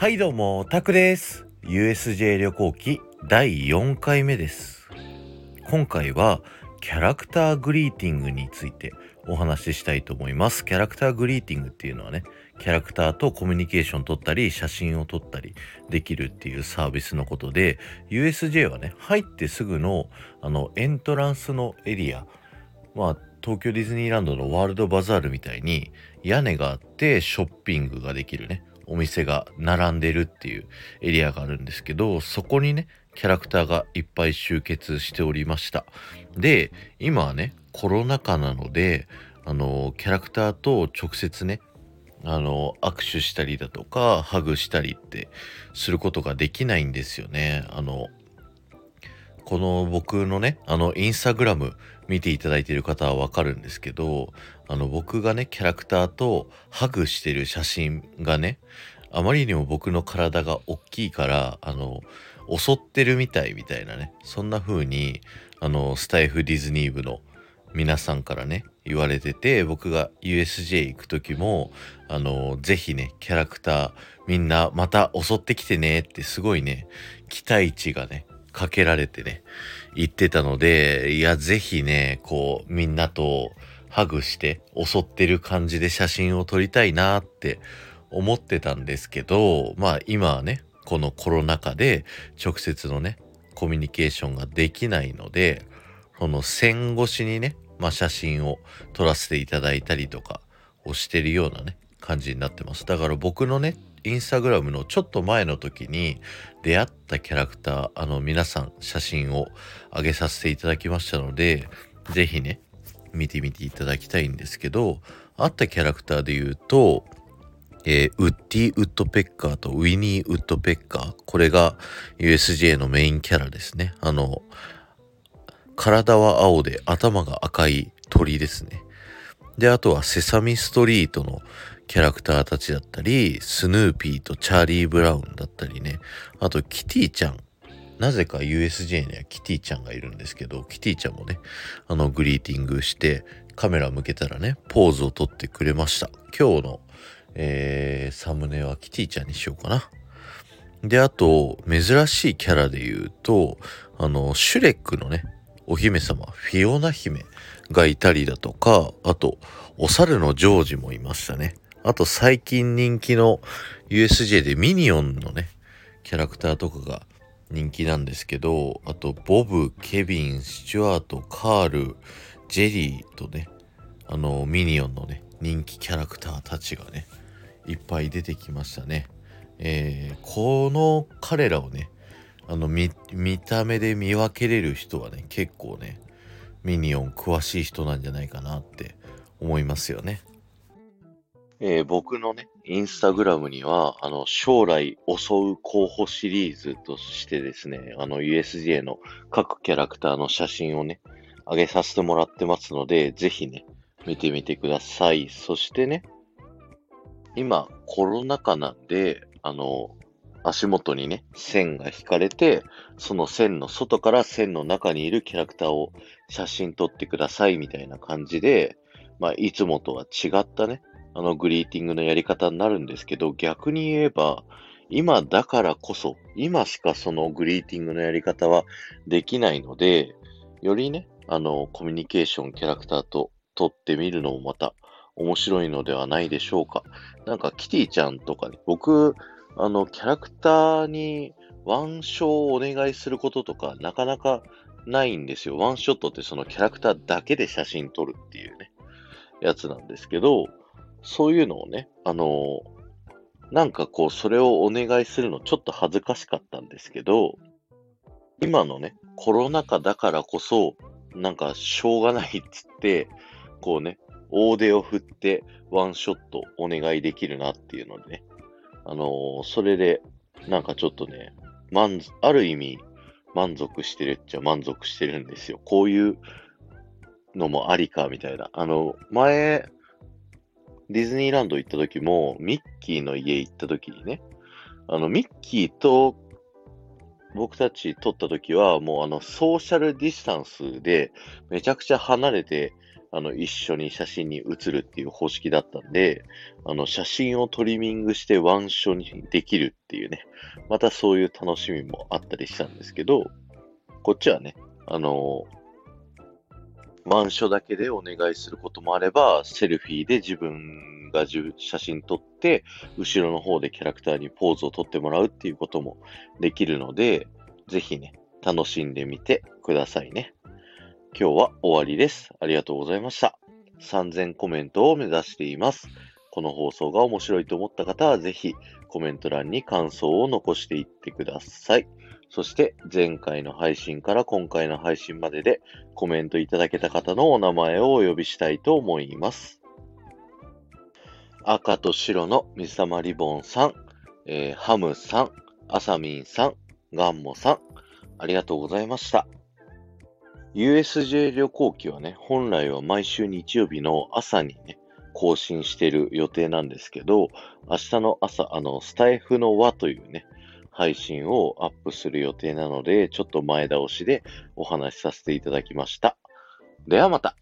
はいどうも、タクです。USJ 旅行記第4回目です。今回はキャラクターグリーティングについてお話ししたいと思います。キャラクターグリーティングっていうのはね、キャラクターとコミュニケーション取ったり、写真を撮ったりできるっていうサービスのことで、USJ はね、入ってすぐのあのエントランスのエリア、まあ東京ディズニーランドのワールドバザールみたいに屋根があってショッピングができるねお店が並んでるっていうエリアがあるんですけどそこにねキャラクターがいっぱい集結しておりました。で今はねコロナ禍なのであのキャラクターと直接ねあの握手したりだとかハグしたりってすることができないんですよね。あのこの僕のねあのインスタグラム見ていただいている方はわかるんですけどあの僕がねキャラクターとハグしてる写真がねあまりにも僕の体が大きいからあの襲ってるみたいみたいなねそんな風にあのスタイフディズニー部の皆さんからね言われてて僕が USJ 行く時もあのぜひねキャラクターみんなまた襲ってきてねってすごいね期待値がねかけられてね言ってたのでいやぜひねこうみんなとハグして襲ってる感じで写真を撮りたいなって思ってたんですけどまあ今はねこのコロナ禍で直接のねコミュニケーションができないのでその線越しにね、まあ、写真を撮らせていただいたりとかをしてるようなね感じになってます。だから僕のねインスタグラムのちょっと前の時に出会ったキャラクターあの皆さん写真を上げさせていただきましたので是非ね見てみていただきたいんですけどあったキャラクターで言うと、えーウッディ・ウッドペッカーとウィニー・ウッドペッカーこれが USJ のメインキャラですね。あの体は青で頭が赤い鳥ですね。であとはセサミストリートのキャラクターたちだったりスヌーピーとチャーリー・ブラウンだったりね。あとキティちゃん。なぜか USJ にはキティちゃんがいるんですけどキティちゃんもねあのグリーティングしてカメラ向けたらねポーズを撮ってくれました。今日の、えーサムネはキティちゃんにしようかな。であと珍しいキャラで言うとあのシュレックのねお姫様フィオナ姫がいたりだとかあとお猿のジョージもいましたね。あと最近人気の USJ でミニオンのねキャラクターとかが人気なんですけどあとボブケビンスチュワートカールジェリーとねあのミニオンのね人気キャラクターたちがねいっぱい出てきましたね。えーこの彼らをねあの見見た目で見分けれる人はね結構ねミニオン詳しい人なんじゃないかなって思いますよね。えー僕のね、インスタグラムには、あの、将来襲う候補シリーズとしてですね、あの、USJ の各キャラクターの写真をね、上げさせてもらってますので、ぜひね、見てみてください。そしてね、今、コロナ禍なんで、あの、足元にね、線が引かれて、その線の外から線の中にいるキャラクターを写真撮ってくださいみたいな感じで、まあ、いつもとは違ったね、あの、グリーティングのやり方になるんですけど、逆に言えば、今だからこそ、今しかそのグリーティングのやり方はできないので、よりね、あの、コミュニケーションキャラクターと撮ってみるのもまた面白いのではないでしょうか。なんか、キティちゃんとかね、僕、あの、キャラクターにワンショーをお願いすることとか、なかなかないんですよ。ワンショットってそのキャラクターだけで写真撮るっていうね、やつなんですけど、そういうのをね、あのなんかこう、それをお願いするのちょっと恥ずかしかったんですけど、今のね、コロナ禍だからこそ、なんかしょうがないっつって、こうね、大手を振ってワンショットお願いできるなっていうのでね、あのそれで、なんかちょっとね、満足、ある意味、満足してるっちゃ満足してるんですよ。こういうのもありか、みたいな。あの、前、ディズニーランド行った時も、ミッキーの家行った時にね、あの、ミッキーと僕たち撮った時は、もうあの、ソーシャルディスタンスで、めちゃくちゃ離れてあの、一緒に写真に写るっていう方式だったんで、あの、写真をトリミングしてワンショにできるっていうね、またそういう楽しみもあったりしたんですけど、こっちはね、あのワンショだけでお願いすることもあれば、セルフィーで自分が写真撮って、後ろの方でキャラクターにポーズを撮ってもらうっていうこともできるので、ぜひね、楽しんでみてくださいね。今日は終わりです。ありがとうございました。3000コメントを目指しています。この放送が面白いと思った方は、ぜひコメント欄に感想を残していってください。そして前回の配信から今回の配信まででコメントいただけた方のお名前をお呼びしたいと思います。赤と白の水玉リボンさん、えー、ハムさん、アサミンさん、ガンモさん、ありがとうございました。USJ 旅行記はね、本来は毎週日曜日の朝にね、更新してる予定なんですけど、明日の朝、あの、スタイフの輪というね、配信をアップする予定なので、ちょっと前倒しでお話しさせていただきました。ではまた。